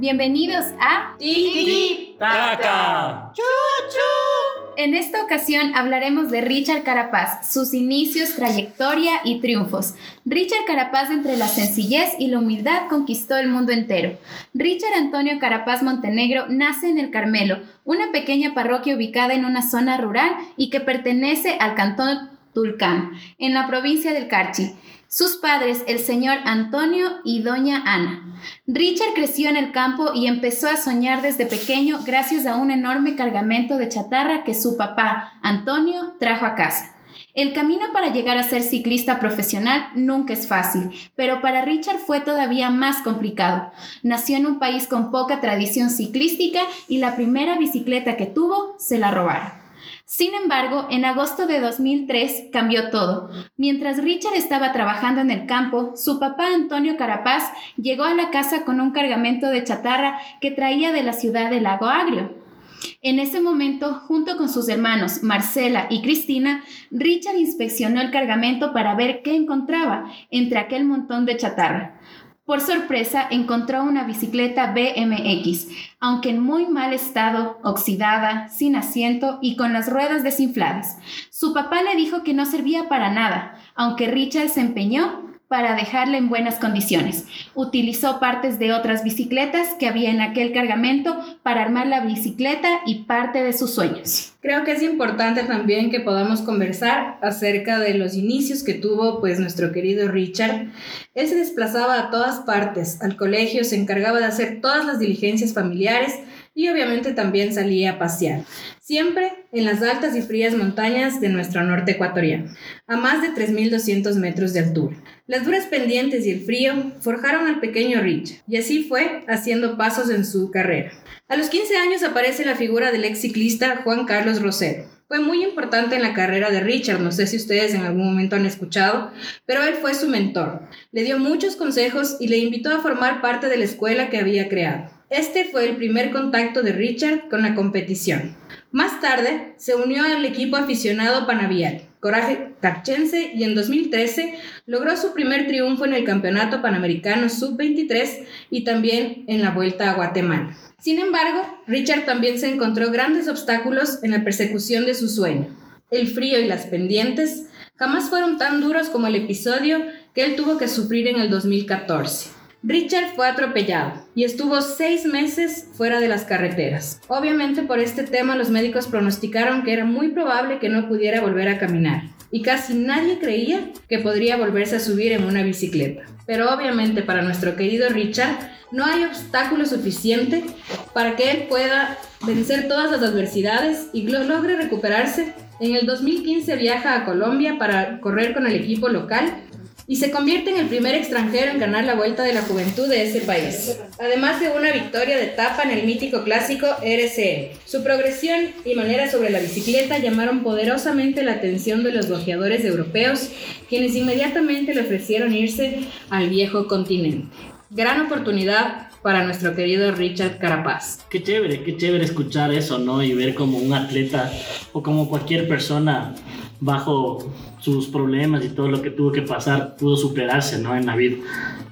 Bienvenidos a Tiki Taka. En esta ocasión hablaremos de Richard Carapaz, sus inicios, trayectoria y triunfos. Richard Carapaz entre la sencillez y la humildad conquistó el mundo entero. Richard Antonio Carapaz Montenegro nace en el Carmelo, una pequeña parroquia ubicada en una zona rural y que pertenece al cantón Tulcán, en la provincia del Carchi. Sus padres, el señor Antonio y doña Ana. Richard creció en el campo y empezó a soñar desde pequeño gracias a un enorme cargamento de chatarra que su papá, Antonio, trajo a casa. El camino para llegar a ser ciclista profesional nunca es fácil, pero para Richard fue todavía más complicado. Nació en un país con poca tradición ciclística y la primera bicicleta que tuvo se la robaron. Sin embargo, en agosto de 2003 cambió todo. Mientras Richard estaba trabajando en el campo, su papá Antonio Carapaz llegó a la casa con un cargamento de chatarra que traía de la ciudad de Lago Agrio. En ese momento, junto con sus hermanos Marcela y Cristina, Richard inspeccionó el cargamento para ver qué encontraba entre aquel montón de chatarra. Por sorpresa, encontró una bicicleta BMX, aunque en muy mal estado, oxidada, sin asiento y con las ruedas desinfladas. Su papá le dijo que no servía para nada, aunque Richard se empeñó para dejarla en buenas condiciones. Utilizó partes de otras bicicletas que había en aquel cargamento para armar la bicicleta y parte de sus sueños. Creo que es importante también que podamos conversar acerca de los inicios que tuvo pues nuestro querido Richard. Él se desplazaba a todas partes, al colegio, se encargaba de hacer todas las diligencias familiares y obviamente también salía a pasear, siempre en las altas y frías montañas de nuestro norte ecuatoriano, a más de 3.200 metros de altura. Las duras pendientes y el frío forjaron al pequeño Richard, y así fue haciendo pasos en su carrera. A los 15 años aparece la figura del ex ciclista Juan Carlos Rosero. Fue muy importante en la carrera de Richard, no sé si ustedes en algún momento han escuchado, pero él fue su mentor. Le dio muchos consejos y le invitó a formar parte de la escuela que había creado. Este fue el primer contacto de Richard con la competición. Más tarde se unió al equipo aficionado Panavial, Coraje Tachense, y en 2013 logró su primer triunfo en el Campeonato Panamericano Sub-23 y también en la Vuelta a Guatemala. Sin embargo, Richard también se encontró grandes obstáculos en la persecución de su sueño. El frío y las pendientes jamás fueron tan duros como el episodio que él tuvo que sufrir en el 2014. Richard fue atropellado y estuvo seis meses fuera de las carreteras. Obviamente por este tema los médicos pronosticaron que era muy probable que no pudiera volver a caminar y casi nadie creía que podría volverse a subir en una bicicleta. Pero obviamente para nuestro querido Richard no hay obstáculo suficiente para que él pueda vencer todas las adversidades y logre recuperarse. En el 2015 viaja a Colombia para correr con el equipo local y se convierte en el primer extranjero en ganar la Vuelta de la Juventud de ese país, además de una victoria de etapa en el mítico clásico RCE. Su progresión y manera sobre la bicicleta llamaron poderosamente la atención de los bloqueadores europeos, quienes inmediatamente le ofrecieron irse al viejo continente. Gran oportunidad para nuestro querido Richard Carapaz. Qué chévere, qué chévere escuchar eso, ¿no? Y ver como un atleta o como cualquier persona bajo sus problemas y todo lo que tuvo que pasar pudo superarse ¿no? en la vida.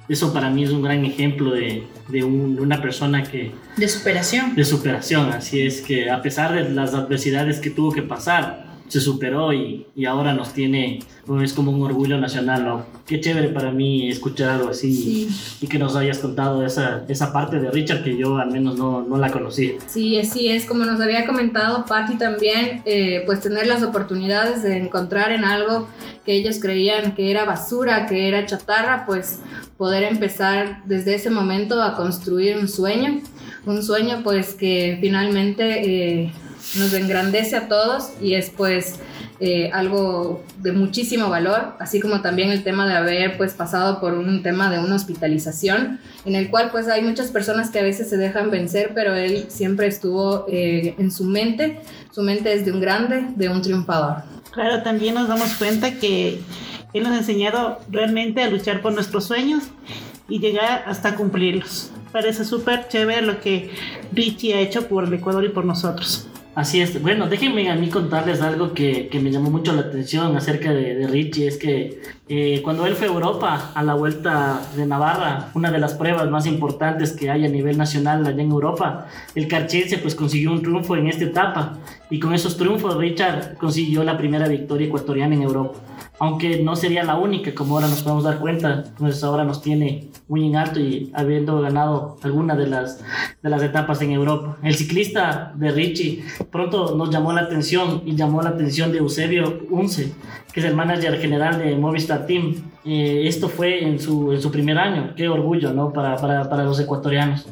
Eso para mí es un gran ejemplo de, de, una persona que... De superación. De superación, así es que a pesar de las adversidades que tuvo que pasar, se superó y, y ahora nos tiene, es como un orgullo nacional, ¿no? Qué chévere para mí escuchar algo así y que nos hayas contado esa, esa parte de Richard que yo al menos no, no la conocí. Sí, así es, como nos había comentado Patti también, eh, pues tener las oportunidades de encontrar en algo que ellos creían que era basura, que era chatarra, pues poder empezar desde ese momento a construir un sueño, un sueño pues que finalmente... Eh, nos engrandece a todos y es pues eh, algo de muchísimo valor, así como también el tema de haber pues pasado por un tema de una hospitalización, en el cual pues hay muchas personas que a veces se dejan vencer, pero él siempre estuvo eh, en su mente, su mente es de un grande, de un triunfador. Claro, también nos damos cuenta que él nos ha enseñado realmente a luchar por nuestros sueños y llegar hasta cumplirlos. Parece súper chévere lo que Richie ha hecho por el Ecuador y por nosotros. Así es. Bueno, déjenme a mí contarles algo que, que me llamó mucho la atención acerca de, Richie. Es que eh, cuando él fue a Europa, a la vuelta de Navarra, una de las pruebas más importantes que hay a nivel nacional allá en Europa, el carchense pues consiguió un triunfo en esta etapa. Y con esos triunfos Richard consiguió la primera victoria ecuatoriana en Europa aunque no sería la única, como ahora nos podemos dar cuenta, pues ahora nos tiene muy en alto y habiendo ganado alguna de las, de las etapas en Europa. El ciclista de Richie pronto nos llamó la atención y llamó la atención de Eusebio Unce, que es el manager general de Movistar Team. Eh, esto fue en su, en su primer año, qué orgullo ¿no? para, para, para los ecuatorianos.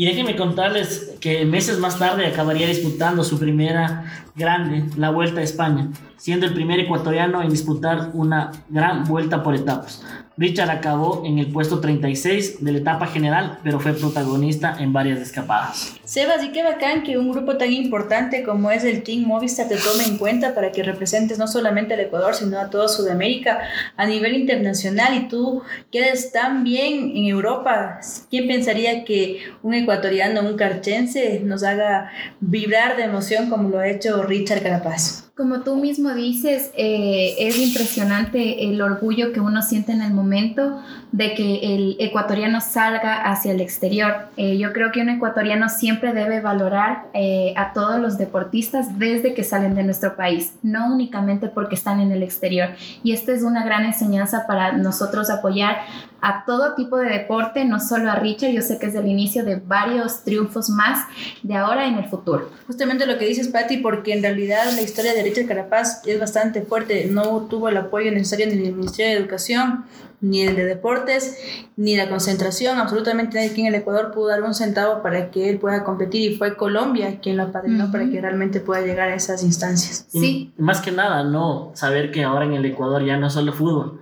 Y déjenme contarles que meses más tarde acabaría disputando su primera grande, la Vuelta a España, siendo el primer ecuatoriano en disputar una gran vuelta por etapas. Richard acabó en el puesto 36 de la etapa general, pero fue protagonista en varias escapadas. Sebas, y qué bacán que un grupo tan importante como es el Team Movistar te tome en cuenta para que representes no solamente al Ecuador, sino a toda Sudamérica a nivel internacional y tú quedes tan bien en Europa. ¿Quién pensaría que un ecuatoriano, un carchense, nos haga vibrar de emoción como lo ha hecho Richard Carapaz? Como tú mismo dices, eh, es impresionante el orgullo que uno siente en el momento de que el ecuatoriano salga hacia el exterior. Eh, yo creo que un ecuatoriano siempre debe valorar eh, a todos los deportistas desde que salen de nuestro país, no únicamente porque están en el exterior. Y esta es una gran enseñanza para nosotros apoyar a todo tipo de deporte, no solo a Richard, yo sé que es el inicio de varios triunfos más de ahora en el futuro. Justamente lo que dices, Patti, porque en realidad la historia de Richard Carapaz es bastante fuerte, no tuvo el apoyo necesario ni del Ministerio de Educación, ni el de Deportes, ni la concentración, absolutamente nadie aquí en el Ecuador pudo dar un centavo para que él pueda competir y fue Colombia quien lo apadrinó para que realmente pueda llegar a esas instancias. Sí. más que nada, no, saber que ahora en el Ecuador ya no solo fútbol,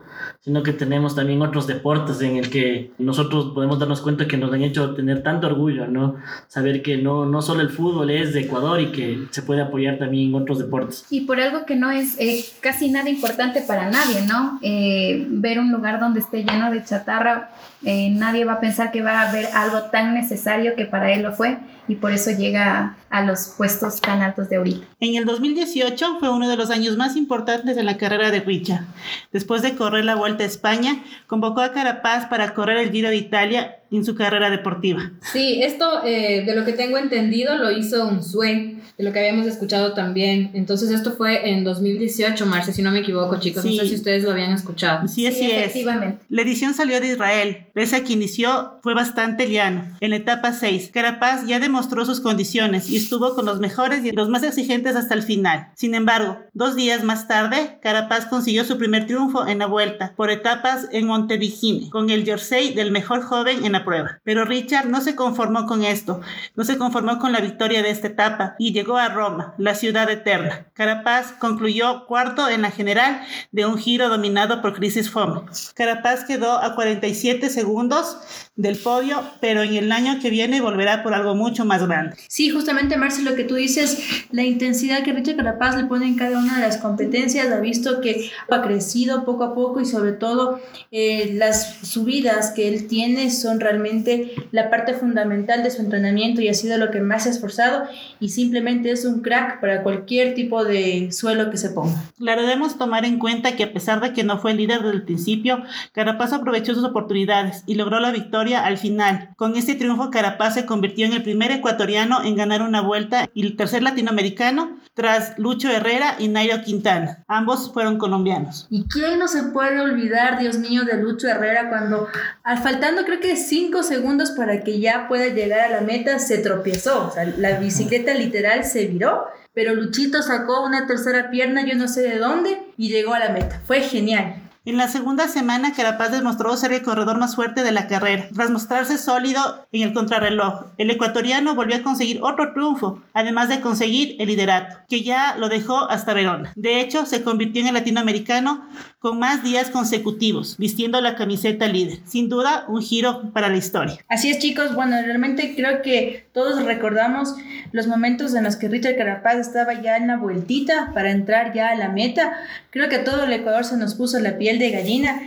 sino que tenemos también otros deportes en el que nosotros podemos darnos cuenta que nos han hecho tener tanto orgullo, ¿no? Saber que no, no solo el fútbol es de Ecuador y que se puede apoyar también en otros deportes. Y por algo que no es eh, casi nada importante para nadie, ¿no? Eh, ver un lugar donde esté lleno de chatarra, eh, nadie va a pensar que va a haber algo tan necesario que para él lo fue y por eso llega a los puestos tan altos de ahorita. En el 2018 fue uno de los años más importantes de la carrera de Richard. Después de correr la Vuelta a España, convocó a Carapaz para correr el Giro de Italia en su carrera deportiva. Sí, esto eh, de lo que tengo entendido lo hizo un SUE, de lo que habíamos escuchado también. Entonces esto fue en 2018, Marce, si no me equivoco, chicos. No sé si ustedes lo habían escuchado. Sí, así sí, efectivamente. La edición salió de Israel. Pese a que inició, fue bastante llano. En la etapa 6, Carapaz ya demostró sus condiciones y estuvo con los mejores y los más exigentes hasta el final. Sin embargo, dos días más tarde, Carapaz consiguió su primer triunfo en la vuelta por etapas en Montedigine, con el jersey del mejor joven en la prueba. Pero Richard no se conformó con esto, no se conformó con la victoria de esta etapa y llegó a Roma, la ciudad eterna. Carapaz concluyó cuarto en la general de un giro dominado por Crisis Fome. Carapaz quedó a 47 segundos del podio, pero en el año que viene volverá por algo mucho más grande. Sí, justamente Marcel, lo que tú dices, la intensidad que Richard Carapaz le pone en cada una de las competencias, ha visto que ha crecido poco a poco y sobre todo eh, las subidas que él tiene son realmente la parte fundamental de su entrenamiento y ha sido lo que más se ha esforzado y simplemente es un crack para cualquier tipo de suelo que se ponga. Claro, debemos tomar en cuenta que a pesar de que no fue líder desde el principio, Carapaz aprovechó sus oportunidades y logró la victoria al final. Con este triunfo, Carapaz se convirtió en el primer ecuatoriano en ganar una vuelta y el tercer latinoamericano tras Lucho Herrera y Nairo Quintana. Ambos fueron colombianos. ¿Y quién no se puede olvidar, Dios mío, de Lucho Herrera cuando, al faltando creo que cinco segundos para que ya pueda llegar a la meta, se tropezó? O sea, la bicicleta literal se viró pero Luchito sacó una tercera pierna, yo no sé de dónde, y llegó a la meta. Fue genial. En la segunda semana, Carapaz demostró ser el corredor más fuerte de la carrera, tras mostrarse sólido en el contrarreloj. El ecuatoriano volvió a conseguir otro triunfo, además de conseguir el liderato, que ya lo dejó hasta Verona. De hecho, se convirtió en el latinoamericano con más días consecutivos, vistiendo la camiseta líder. Sin duda, un giro para la historia. Así es, chicos. Bueno, realmente creo que todos recordamos los momentos en los que Richard Carapaz estaba ya en la vueltita para entrar ya a la meta. Creo que a todo el Ecuador se nos puso la piel de gallina.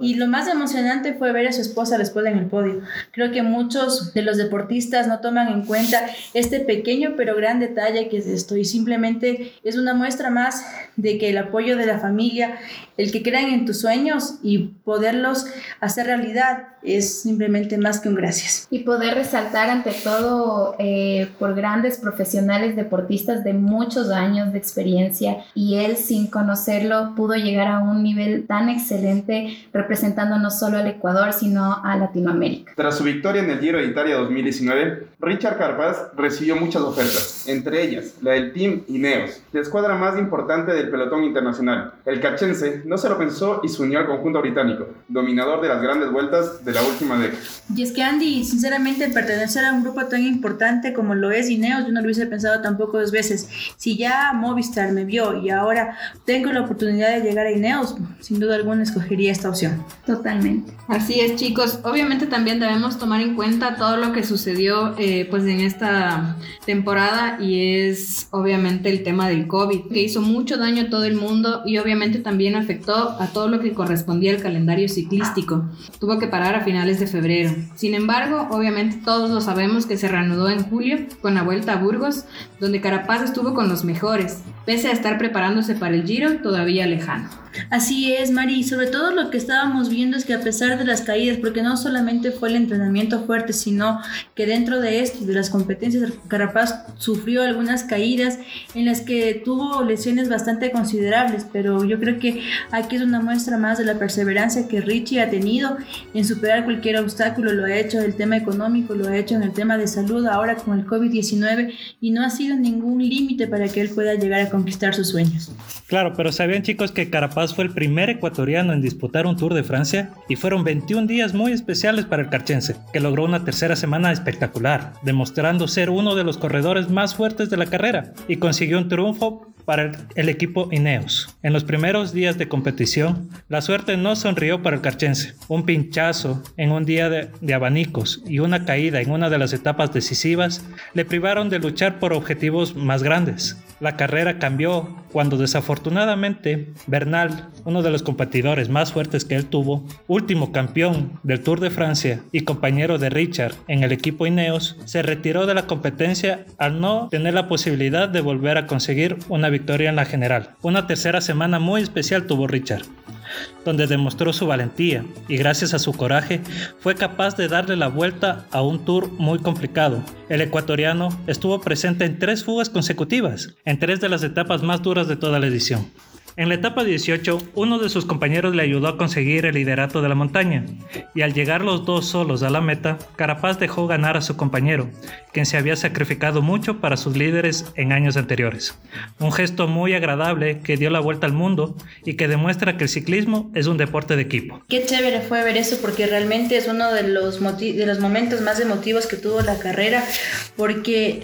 Y lo más emocionante fue ver a su esposa después en el podio. Creo que muchos de los deportistas no toman en cuenta este pequeño pero gran detalle que es esto. Y simplemente es una muestra más de que el apoyo de la familia, el que crean en tus sueños y poderlos hacer realidad es simplemente más que un gracias. Y poder resaltar ante todo eh, por grandes profesionales deportistas de muchos años de experiencia y él sin conocerlo pudo llegar a un nivel tan excelente representando no solo al Ecuador sino a Latinoamérica. Tras su victoria en el Giro de Italia 2019, Richard Carapaz recibió muchas ofertas, entre ellas la del Team Ineos, la escuadra más importante del pelotón internacional. El cachense no se lo pensó y se unió al conjunto británico, dominador de las grandes vueltas de la última década. Y es que Andy, sinceramente, pertenecer a un grupo tan importante como lo es Ineos, yo no lo hubiese pensado tampoco dos veces. Si ya Movistar me vio y ahora tengo la oportunidad de llegar a Ineos, sin duda alguna escogería esta opción. Totalmente. Así es, chicos. Obviamente también debemos tomar en cuenta todo lo que sucedió eh, pues en esta temporada y es obviamente el tema del COVID, que hizo mucho daño a todo el mundo y obviamente también afectó a todo lo que correspondía al calendario ciclístico. Tuvo que parar a finales de febrero. Sin embargo, obviamente todos lo sabemos que se reanudó en julio con la vuelta a Burgos, donde Carapaz estuvo con los mejores, pese a estar preparándose para el Giro todavía lejano. Así es, Mari, sobre todo lo que estábamos viendo es que a pesar de las caídas, porque no solamente fue el entrenamiento fuerte, sino que dentro de esto, de las competencias, Carapaz sufrió algunas caídas en las que tuvo lesiones bastante considerables, pero yo creo que aquí es una muestra más de la perseverancia que Richie ha tenido en superar cualquier obstáculo, lo ha hecho en el tema económico, lo ha hecho en el tema de salud, ahora con el COVID-19, y no ha sido ningún límite para que él pueda llegar a conquistar sus sueños. Claro, pero sabían chicos que Carapaz fue el primer ecuatoriano en disputar un Tour de Francia y fueron 21 días muy especiales para el carchense, que logró una tercera semana espectacular, demostrando ser uno de los corredores más fuertes de la carrera y consiguió un triunfo para el, equipo Ineos. En los primeros días de competición, la suerte no sonrió para el carchense. Un pinchazo en un día de, de, abanicos y una caída en una de las etapas decisivas le privaron de luchar por objetivos más grandes. La carrera cambió cuando desafortunadamente Bernal, uno de los competidores más fuertes que él tuvo, último campeón del Tour de Francia y compañero de Richard en el equipo Ineos, se retiró de la competencia al no tener la posibilidad de volver a conseguir una victoria en la general. Una tercera semana muy especial tuvo Richard donde demostró su valentía y gracias a su coraje fue capaz de darle la vuelta a un tour muy complicado. El ecuatoriano estuvo presente en tres fugas consecutivas, en tres de las etapas más duras de toda la edición. En la etapa 18, uno de sus compañeros le ayudó a conseguir el liderato de la montaña, y al llegar los dos solos a la meta, Carapaz dejó ganar a su compañero, quien se había sacrificado mucho para sus líderes en años anteriores. Un gesto muy agradable que dio la vuelta al mundo y que demuestra que el ciclismo es un deporte de equipo. Qué chévere fue ver eso porque realmente es uno de los, de los momentos más emotivos que tuvo la carrera, porque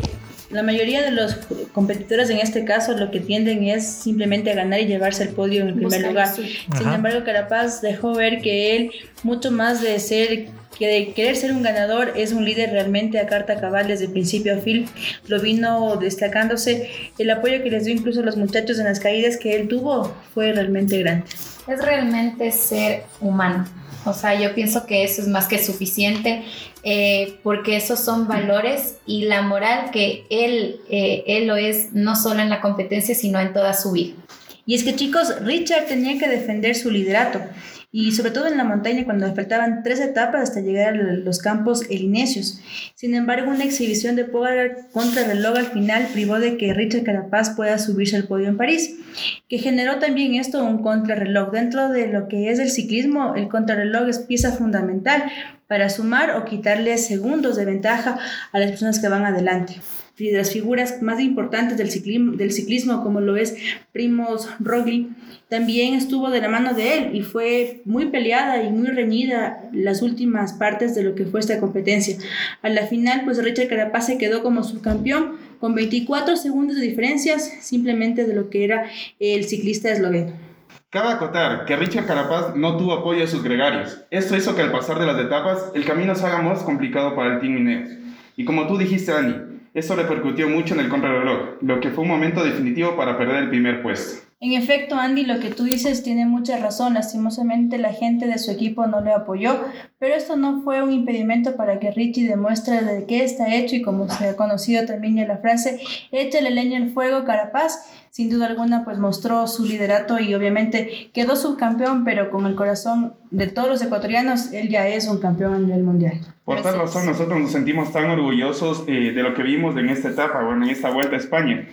la mayoría de los competidores en este caso lo que tienden es simplemente a ganar y llevarse el podio en el primer lugar. Sin embargo, Carapaz dejó ver que él, mucho más de ser que de querer ser un ganador es un líder realmente a carta cabal desde el principio a fin, lo vino destacándose. El apoyo que les dio incluso a los muchachos en las caídas que él tuvo fue realmente grande. Es realmente ser humano. O sea, yo pienso que eso es más que suficiente eh, porque esos son valores y la moral que él, eh, él lo es no solo en la competencia, sino en toda su vida. Y es que chicos, Richard tenía que defender su liderato y sobre todo en la montaña cuando faltaban tres etapas hasta llegar a los campos elinesios. Sin embargo, una exhibición de Pogacar contra el reloj al final privó de que Richard Carapaz pueda subirse al podio en París, que generó también esto un contrarreloj. Dentro de lo que es el ciclismo, el contrarreloj es pieza fundamental para sumar o quitarle segundos de ventaja a las personas que van adelante de las figuras más importantes del ciclismo, del ciclismo como lo es Primoz Roglic, también estuvo de la mano de él y fue muy peleada y muy reñida las últimas partes de lo que fue esta competencia. A la final, pues Richard Carapaz se quedó como subcampeón con 24 segundos de diferencias simplemente de lo que era el ciclista esloveno. Cabe acotar que Richard Carapaz no tuvo apoyo de sus gregarios. Esto hizo que al pasar de las etapas el camino se haga más complicado para el Team Ineos. Y como tú dijiste, Dani, esto repercutió mucho en el contrarreloj, lo que fue un momento definitivo para perder el primer puesto. En efecto, Andy, lo que tú dices tiene mucha razón. Lastimosamente la gente de su equipo no le apoyó, pero esto no fue un impedimento para que Richie demuestre de qué está hecho y como se ha conocido también en la frase, échale leña al fuego, Carapaz. Sin duda alguna, pues mostró su liderato y obviamente quedó subcampeón, pero con el corazón de todos los ecuatorianos, él ya es un campeón a nivel mundial. Por tal razón, nosotros nos sentimos tan orgullosos eh, de lo que vimos en esta etapa, bueno, en esta vuelta a España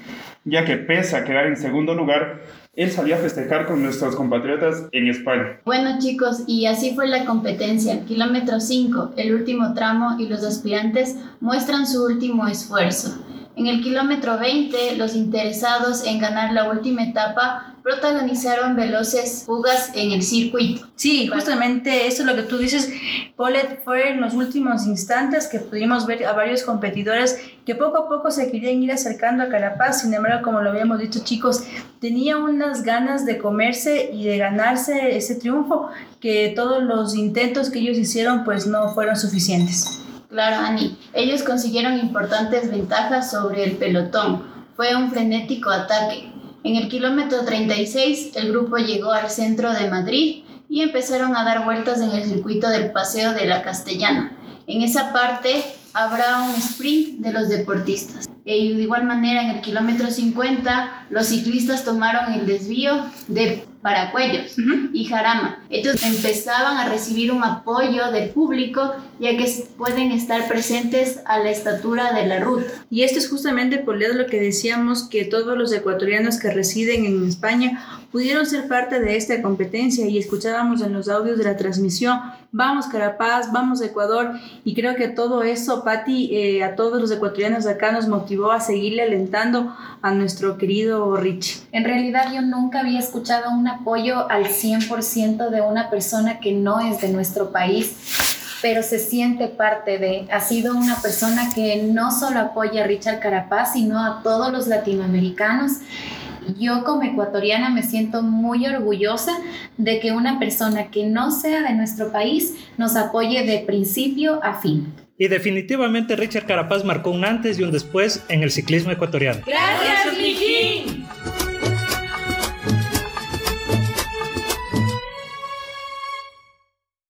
ya que pese a quedar en segundo lugar, él salió a festejar con nuestros compatriotas en España. Bueno chicos, y así fue la competencia. Kilómetro 5, el último tramo y los aspirantes muestran su último esfuerzo. En el kilómetro 20, los interesados en ganar la última etapa protagonizaron veloces fugas en el circuito. Sí, justamente eso es lo que tú dices, Polet, fue en los últimos instantes que pudimos ver a varios competidores que poco a poco se querían ir acercando a Carapaz, sin embargo, como lo habíamos dicho chicos, tenía unas ganas de comerse y de ganarse ese triunfo que todos los intentos que ellos hicieron pues no fueron suficientes. Claro, Ani, ellos consiguieron importantes ventajas sobre el pelotón. Fue un frenético ataque en el kilómetro 36, el grupo llegó al centro de Madrid y empezaron a dar vueltas en el circuito del Paseo de la Castellana. En esa parte habrá un sprint de los deportistas. Y de igual manera, en el kilómetro 50, los ciclistas tomaron el desvío de Paracuellos y Jarama. Ellos empezaban a recibir un apoyo del público ya que pueden estar presentes a la estatura de la ruta. Y esto es justamente por lo que decíamos que todos los ecuatorianos que residen en España pudieron ser parte de esta competencia y escuchábamos en los audios de la transmisión, vamos Carapaz, vamos Ecuador y creo que todo eso, Patti, eh, a todos los ecuatorianos acá nos motivó a seguirle alentando a nuestro querido Rich. En realidad yo nunca había escuchado un apoyo al 100% de una persona que no es de nuestro país pero se siente parte de. Ha sido una persona que no solo apoya a Richard Carapaz, sino a todos los latinoamericanos. Yo como ecuatoriana me siento muy orgullosa de que una persona que no sea de nuestro país nos apoye de principio a fin. Y definitivamente Richard Carapaz marcó un antes y un después en el ciclismo ecuatoriano. Gracias, Mijín.